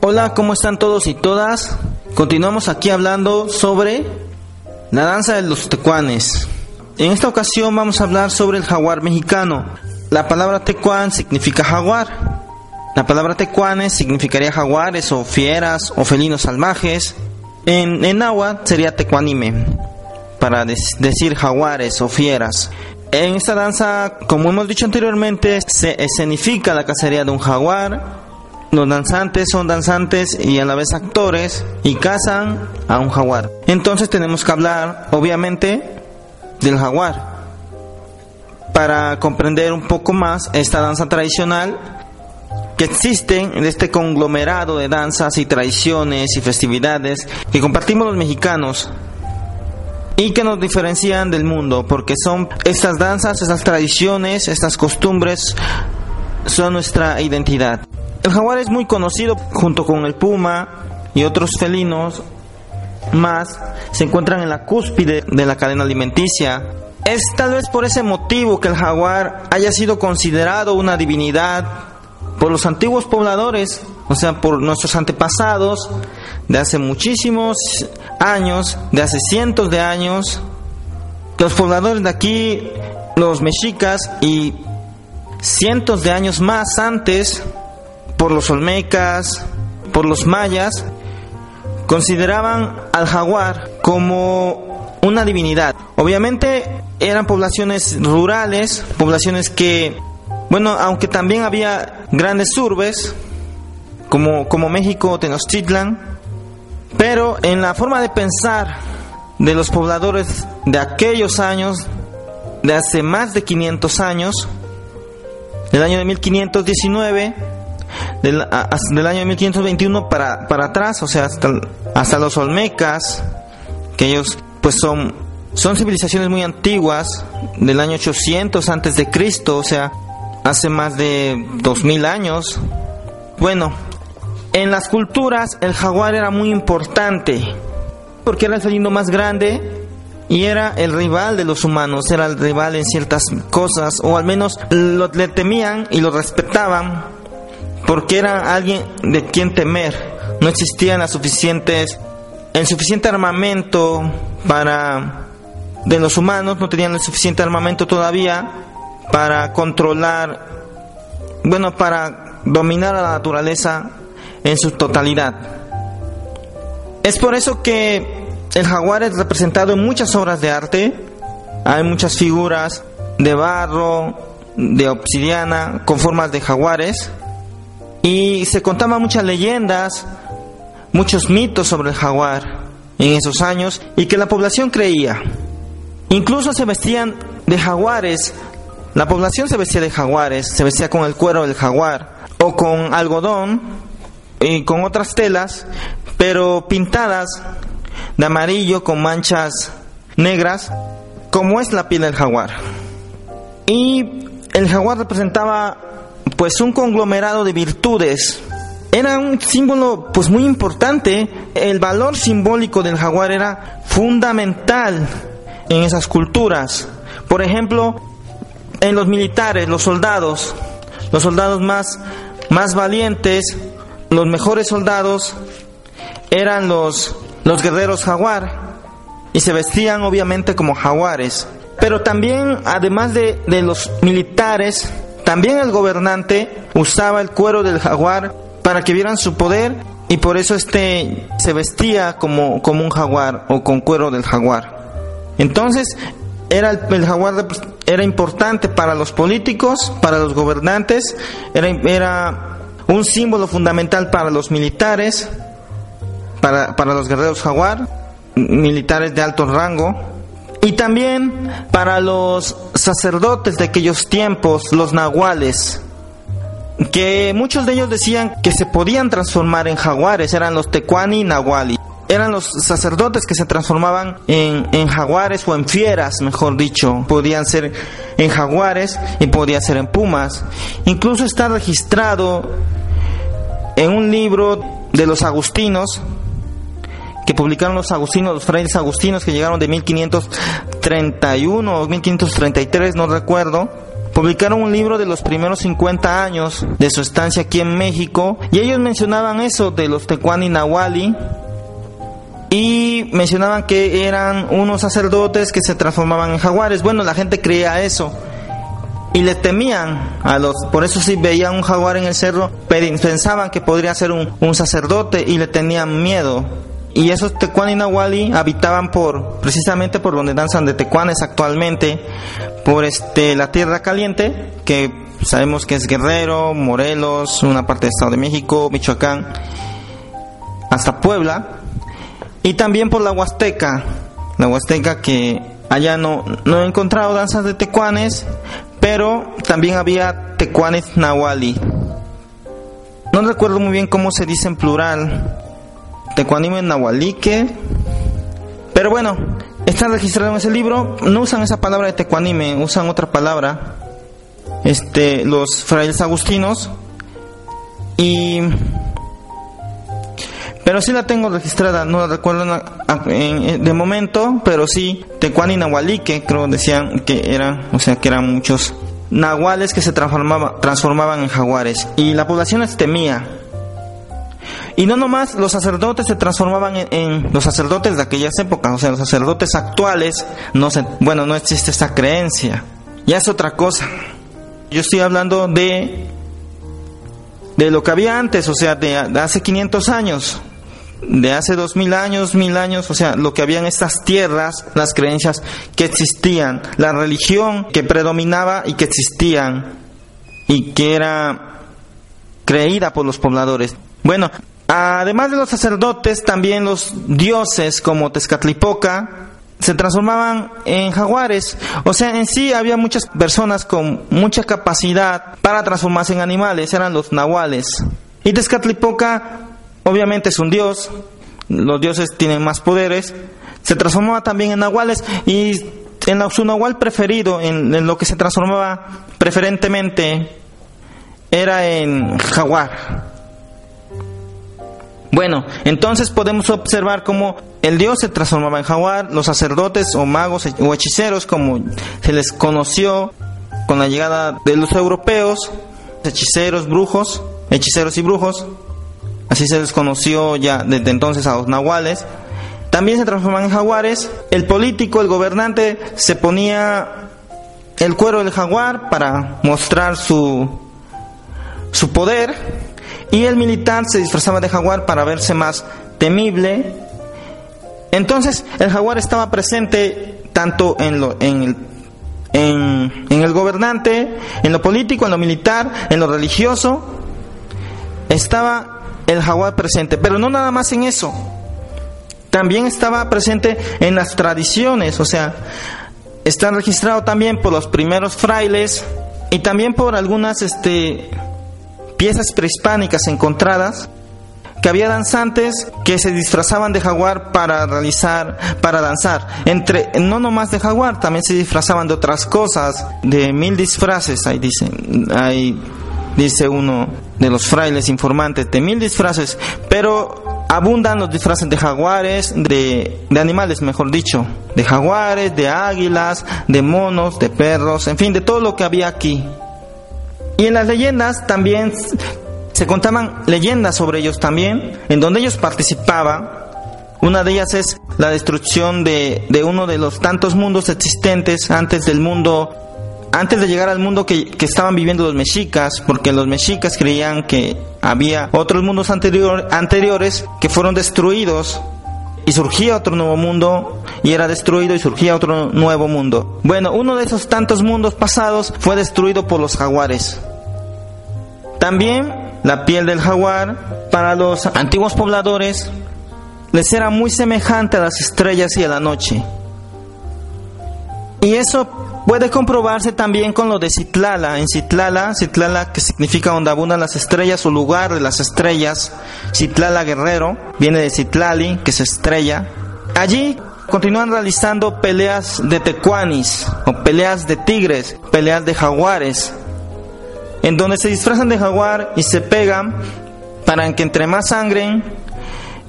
Hola, ¿cómo están todos y todas? Continuamos aquí hablando sobre la danza de los tecuanes. En esta ocasión vamos a hablar sobre el jaguar mexicano. La palabra tecuán significa jaguar. La palabra tecuanes significaría jaguares o fieras o felinos salvajes. En, en sería tecuanime, para decir jaguares o fieras. En esta danza, como hemos dicho anteriormente, se escenifica la cacería de un jaguar. Los danzantes son danzantes y a la vez actores y cazan a un jaguar. Entonces tenemos que hablar, obviamente, del jaguar. Para comprender un poco más esta danza tradicional que existen en este conglomerado de danzas y tradiciones y festividades que compartimos los mexicanos y que nos diferencian del mundo, porque son estas danzas, estas tradiciones, estas costumbres, son nuestra identidad. El jaguar es muy conocido junto con el puma y otros felinos más, se encuentran en la cúspide de la cadena alimenticia. Es tal vez por ese motivo que el jaguar haya sido considerado una divinidad por los antiguos pobladores, o sea, por nuestros antepasados de hace muchísimos años, de hace cientos de años. Los pobladores de aquí, los mexicas y cientos de años más antes, por los olmecas, por los mayas, consideraban al jaguar como una divinidad. Obviamente eran poblaciones rurales, poblaciones que bueno, aunque también había grandes urbes, como, como México, Tenochtitlan, pero en la forma de pensar de los pobladores de aquellos años, de hace más de 500 años, del año de 1519, del, del año de 1521 para, para atrás, o sea, hasta, hasta los Olmecas, que ellos pues son, son civilizaciones muy antiguas, del año 800 antes de Cristo, o sea, hace más de 2000 años. Bueno, en las culturas el jaguar era muy importante porque era el felino más grande y era el rival de los humanos, era el rival en ciertas cosas o al menos lo, le temían y lo respetaban porque era alguien de quien temer. No existían las suficientes el suficiente armamento para de los humanos, no tenían el suficiente armamento todavía para controlar, bueno, para dominar a la naturaleza en su totalidad. Es por eso que el jaguar es representado en muchas obras de arte. Hay muchas figuras de barro, de obsidiana, con formas de jaguares. Y se contaban muchas leyendas, muchos mitos sobre el jaguar en esos años y que la población creía. Incluso se vestían de jaguares la población se vestía de jaguares, se vestía con el cuero del jaguar o con algodón y con otras telas, pero pintadas de amarillo con manchas negras, como es la piel del jaguar. Y el jaguar representaba pues un conglomerado de virtudes. Era un símbolo pues muy importante. El valor simbólico del jaguar era fundamental en esas culturas. Por ejemplo, en los militares, los soldados, los soldados más, más valientes, los mejores soldados eran los, los guerreros jaguar y se vestían obviamente como jaguares. Pero también, además de, de los militares, también el gobernante usaba el cuero del jaguar para que vieran su poder y por eso este se vestía como, como un jaguar o con cuero del jaguar. Entonces, era el, jaguar era importante para los políticos, para los gobernantes, era, era un símbolo fundamental para los militares, para, para los guerreros jaguar, militares de alto rango, y también para los sacerdotes de aquellos tiempos, los nahuales, que muchos de ellos decían que se podían transformar en jaguares, eran los tecuani y nahuali eran los sacerdotes que se transformaban en, en, jaguares o en fieras, mejor dicho. Podían ser en jaguares y podía ser en pumas. Incluso está registrado en un libro de los agustinos que publicaron los agustinos, los frailes agustinos que llegaron de 1531 o 1533, no recuerdo publicaron un libro de los primeros 50 años de su estancia aquí en México y ellos mencionaban eso de los Tecuani Nahuali y mencionaban que eran unos sacerdotes que se transformaban en jaguares. Bueno, la gente creía eso y le temían a los, por eso si veían un jaguar en el cerro, pensaban que podría ser un sacerdote y le tenían miedo. Y esos tecuani nahuali habitaban por, precisamente por donde danzan de tecuanes actualmente, por este, la tierra caliente, que sabemos que es Guerrero, Morelos, una parte del Estado de México, Michoacán, hasta Puebla, y también por la Huasteca, la Huasteca que allá no, no he encontrado danzas de tecuanes, pero también había tecuanes nahuali. No recuerdo muy bien cómo se dice en plural. Tecuanime nahualique. Pero bueno, está registrado en ese libro. No usan esa palabra de tecuanime, usan otra palabra. Este, los frailes agustinos. Y pero sí la tengo registrada, no la recuerdo de momento, pero sí, Tecuani Nahualique, creo decían que eran, o sea, que eran muchos nahuales que se transformaba, transformaban en jaguares. Y la población les temía. Y no nomás los sacerdotes se transformaban en, los sacerdotes de aquellas épocas, o sea, los sacerdotes actuales, no bueno, no existe esa creencia. Ya es otra cosa. Yo estoy hablando de de lo que había antes, o sea, de hace 500 años de hace dos mil años, mil años, o sea, lo que había en estas tierras, las creencias que existían, la religión que predominaba y que existían y que era creída por los pobladores. Bueno, además de los sacerdotes, también los dioses como Tezcatlipoca se transformaban en jaguares. O sea, en sí había muchas personas con mucha capacidad para transformarse en animales, eran los nahuales. Y Tezcatlipoca obviamente es un dios, los dioses tienen más poderes, se transformaba también en nahuales y en su nahual preferido, en, lo que se transformaba preferentemente, era en jaguar. Bueno, entonces podemos observar cómo el dios se transformaba en jaguar, los sacerdotes o magos o hechiceros, como se les conoció con la llegada de los europeos, hechiceros, brujos, hechiceros y brujos, así se les conoció ya desde entonces a los nahuales, también se transforman en jaguares. El político, el gobernante, se ponía el cuero del jaguar para mostrar su, su poder y el militar se disfrazaba de jaguar para verse más temible. Entonces el jaguar estaba presente tanto en, lo, en, el, en, en el gobernante, en lo político, en lo militar, en lo religioso. Estaba el jaguar presente, pero no nada más en eso. También estaba presente en las tradiciones, o sea, está registrado también por los primeros frailes y también por algunas este, piezas prehispánicas encontradas que había danzantes que se disfrazaban de jaguar para realizar, para danzar. Entre, no nomás de jaguar, también se disfrazaban de otras cosas, de mil disfraces, ahí dicen, hay dice uno de los frailes informantes, de mil disfraces, pero abundan los disfraces de jaguares, de, de animales, mejor dicho, de jaguares, de águilas, de monos, de perros, en fin, de todo lo que había aquí. Y en las leyendas también se contaban leyendas sobre ellos también, en donde ellos participaban. Una de ellas es la destrucción de, de uno de los tantos mundos existentes antes del mundo antes de llegar al mundo que, estaban viviendo los mexicas, porque los mexicas creían que había otros mundos anterior, anteriores que fueron destruidos y surgía otro nuevo mundo y era destruido y surgía otro nuevo mundo. Bueno, uno de esos tantos mundos pasados fue destruido por los jaguares. También la piel del jaguar para los antiguos pobladores les era muy semejante a las estrellas y a la noche. Y eso puede comprobarse también con lo de Citlala. En Citlala, Citlala que significa donde abundan las estrellas o lugar de las estrellas, Citlala Guerrero, viene de Citlali, que es estrella. Allí continúan realizando peleas de tecuanis o peleas de tigres, peleas de jaguares, en donde se disfrazan de jaguar y se pegan para que entre más sangre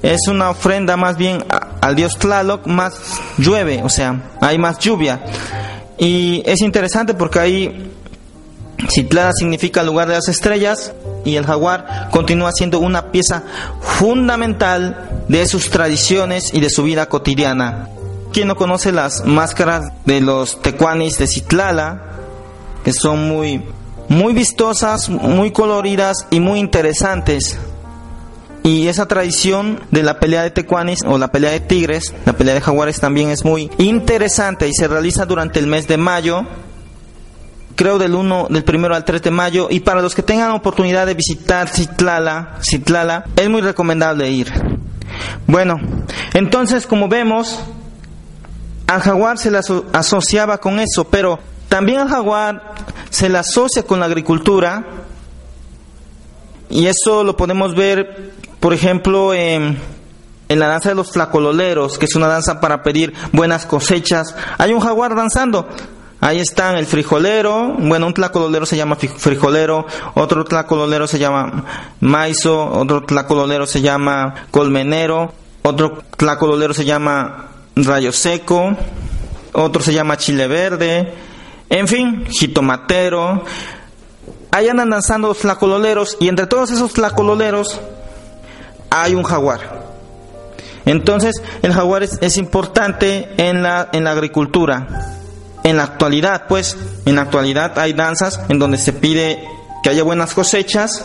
es una ofrenda más bien al dios Tlaloc, más llueve, o sea, hay más lluvia. Y es interesante porque ahí Citlala significa lugar de las estrellas y el jaguar continúa siendo una pieza fundamental de sus tradiciones y de su vida cotidiana. ¿Quién no conoce las máscaras de los tecuanis de Citlala? Que son muy, muy vistosas, muy coloridas y muy interesantes. Y esa tradición de la pelea de tecuanis o la pelea de tigres, la pelea de jaguares también es muy interesante y se realiza durante el mes de mayo, creo del 1 del primero al 3 de mayo y para los que tengan oportunidad de visitar Citlala, Citlala es muy recomendable ir. Bueno, entonces como vemos al jaguar se le asociaba con eso, pero también al jaguar se le asocia con la agricultura y eso lo podemos ver, por ejemplo, en, en la danza de los flacololeros, que es una danza para pedir buenas cosechas. Hay un jaguar danzando. Ahí están el frijolero, bueno, un tlacololero se llama frijolero, otro tlacololero se llama maizo, otro tlacololero se llama colmenero, otro tlacololero se llama rayo seco, otro se llama chile verde, en fin, jitomatero. Ahí andan danzando los flacololeros y entre todos esos flacololeros hay un jaguar. Entonces, el jaguar es, importante en la, en la agricultura. En la actualidad, pues, en la actualidad hay danzas en donde se pide que haya buenas cosechas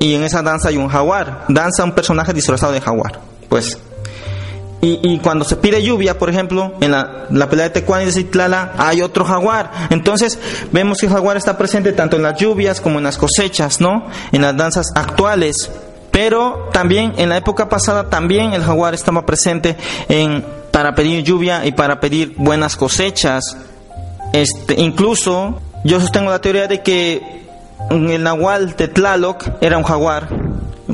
y en esa danza hay un jaguar. Danza un personaje disfrazado de jaguar. Pues y, cuando se pide lluvia, por ejemplo, en la, pelea de Tecuán y de hay otro jaguar. Entonces, vemos que el jaguar está presente tanto en las lluvias como en las cosechas, ¿no? En las danzas actuales. Pero también en la época pasada, también el jaguar estaba presente en, para pedir lluvia y para pedir buenas cosechas. Este, incluso, yo sostengo la teoría de que el nahual de Tlaloc era un jaguar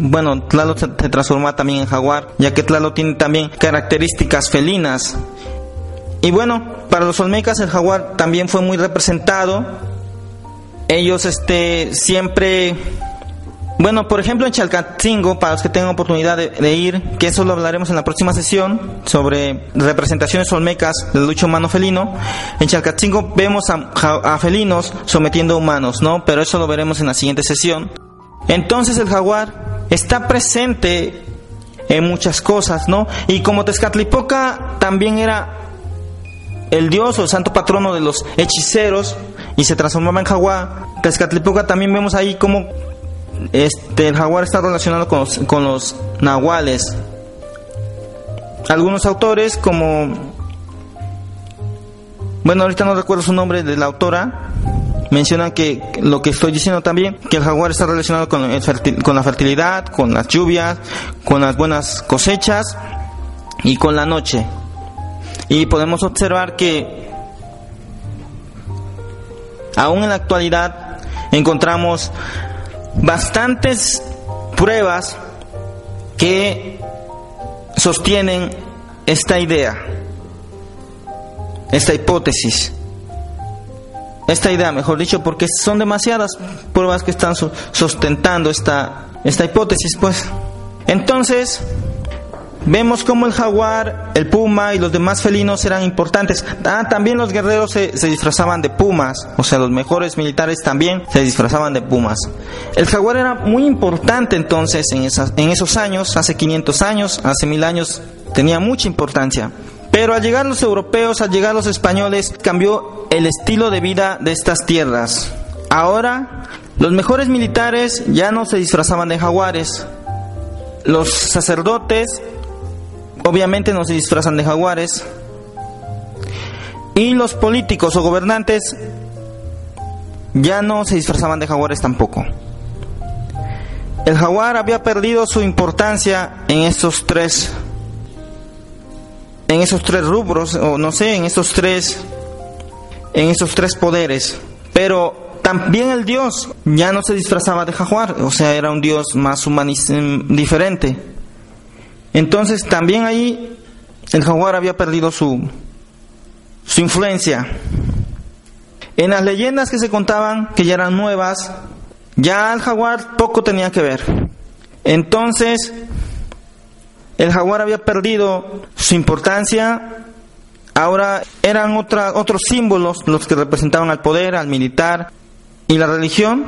bueno, Tlaloc se, transforma también en jaguar, ya que Tlaloc tiene también características felinas. Y bueno, para los olmecas el jaguar también fue muy representado. Ellos este siempre bueno, por ejemplo en Chalcatzingo, para los que tengan oportunidad de, ir, que eso lo hablaremos en la próxima sesión, sobre representaciones olmecas del lucho humano felino, en Chalcatzingo vemos a, a, felinos sometiendo a humanos, ¿no? Pero eso lo veremos en la siguiente sesión. Entonces el jaguar está presente en muchas cosas, ¿no? Y como Tezcatlipoca también era el dios o el santo patrono de los hechiceros y se transformaba en jaguar, Tezcatlipoca también vemos ahí como este, el jaguar está relacionado con los, con los nahuales. Algunos autores como, bueno, ahorita no recuerdo su nombre de la autora, mencionan que lo que estoy diciendo también, que el jaguar está relacionado con, con la fertilidad, con las lluvias, con las buenas cosechas y con la noche. Y podemos observar que aún en la actualidad encontramos bastantes pruebas que sostienen esta idea, esta hipótesis esta idea, mejor dicho, porque son demasiadas pruebas que están sustentando esta, esta hipótesis, pues. Entonces, vemos cómo el jaguar, el puma y los demás felinos eran importantes. Ah, también los guerreros se, disfrazaban de pumas, o sea, los mejores militares también se disfrazaban de pumas. El jaguar era muy importante entonces en, esas, en esos años, hace 500 años, hace mil años, tenía mucha importancia. Pero al llegar los europeos, al llegar los españoles, cambió el estilo de vida de estas tierras. Ahora, los mejores militares ya no se disfrazaban de jaguares. Los sacerdotes, obviamente, no se disfrazan de jaguares. Y los políticos o gobernantes ya no se disfrazaban de jaguares tampoco. El jaguar había perdido su importancia en estos tres en esos tres rubros, o no sé, en esos tres, en esos tres poderes. Pero también el Dios ya no se disfrazaba de jaguar, o sea, era un Dios más humanista, diferente. Entonces también ahí el jaguar había perdido su, su influencia. En las leyendas que se contaban, que ya eran nuevas, ya el jaguar poco tenía que ver. Entonces, el jaguar había perdido su importancia, ahora eran otra, otros símbolos los que representaban al poder, al militar, y la religión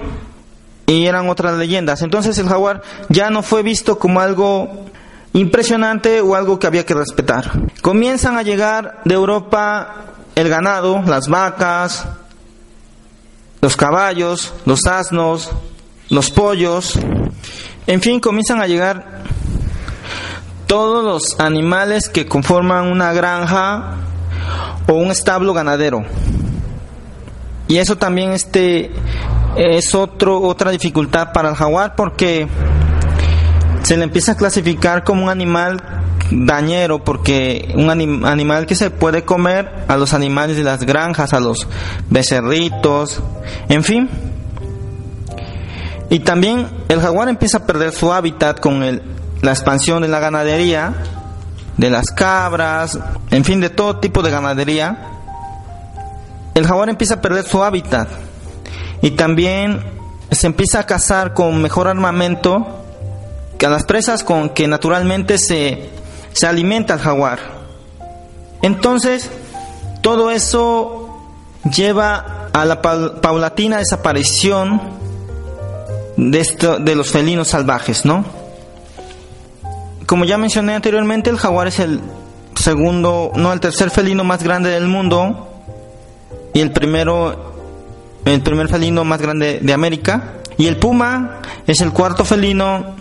y eran otras leyendas. Entonces el jaguar ya no fue visto como algo impresionante o algo que había que respetar. Comienzan a llegar de Europa el ganado, las vacas, los caballos, los asnos, los pollos, en fin, comienzan a llegar todos los animales que conforman una granja o un establo ganadero. Y eso también este es otro otra dificultad para el jaguar porque se le empieza a clasificar como un animal dañero porque un animal que se puede comer a los animales de las granjas, a los becerritos, en fin. Y también el jaguar empieza a perder su hábitat con la expansión de la ganadería, de las cabras, en fin, de todo tipo de ganadería. El jaguar empieza a perder su hábitat y también se empieza a cazar con mejor armamento a las presas con que naturalmente se, se alimenta el jaguar. Entonces, todo eso lleva a la paulatina desaparición de, esto, de los felinos salvajes, ¿no? Como ya mencioné anteriormente, el jaguar es el segundo, no, el tercer felino más grande del mundo y el primero, el primer felino más grande de América. Y el puma es el cuarto felino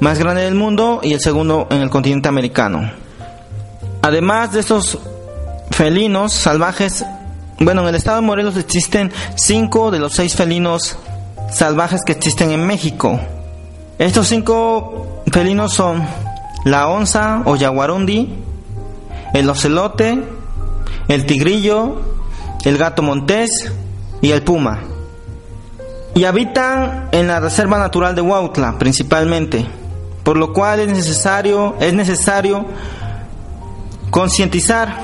más grande del mundo y el segundo en el continente americano. Además de estos felinos salvajes, bueno, en el estado de Morelos existen cinco de los seis felinos salvajes que existen en México. Estos cinco felinos son la onza o yaguarundi, el ocelote, el tigrillo, el gato montés y el puma. Y habitan en la Reserva Natural de Huautla principalmente por lo cual es necesario, es necesario concientizar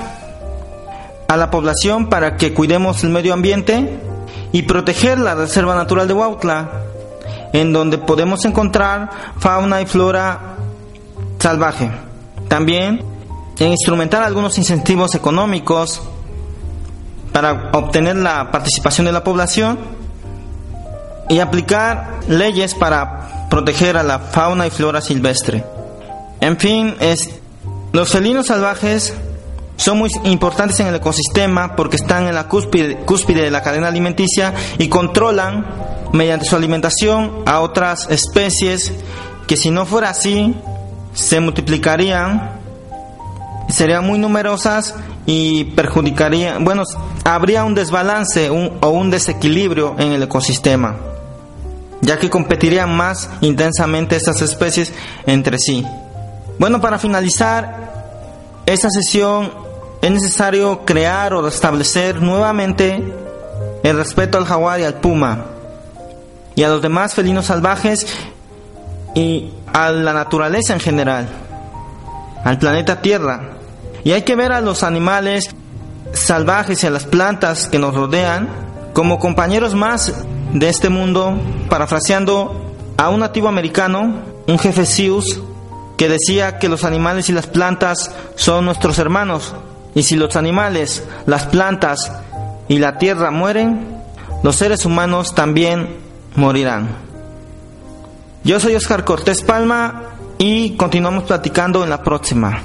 a la población para que cuidemos el medio ambiente y proteger la Reserva Natural de Huautla, en donde podemos encontrar fauna y flora salvaje. También en instrumentar algunos incentivos económicos para obtener la participación de la población y aplicar leyes para proteger a la fauna y flora silvestre. En fin, es, los felinos salvajes son muy importantes en el ecosistema porque están en la cúspide, cúspide de la cadena alimenticia y controlan mediante su alimentación a otras especies que si no fuera así se multiplicarían, serían muy numerosas y perjudicarían, bueno, habría un desbalance o un desequilibrio en el ecosistema ya que competirían más intensamente estas especies entre sí. Bueno, para finalizar esta sesión es necesario crear o restablecer nuevamente el respeto al jaguar y al puma y a los demás felinos salvajes y a la naturaleza en general, al planeta Tierra. Y hay que ver a los animales salvajes y a las plantas que nos rodean como compañeros más de este mundo, parafraseando a un nativo americano, un jefe Sius, que decía que los animales y las plantas son nuestros hermanos, y si los animales, las plantas y la tierra mueren, los seres humanos también morirán. Yo soy Oscar Cortés Palma y continuamos platicando en la próxima.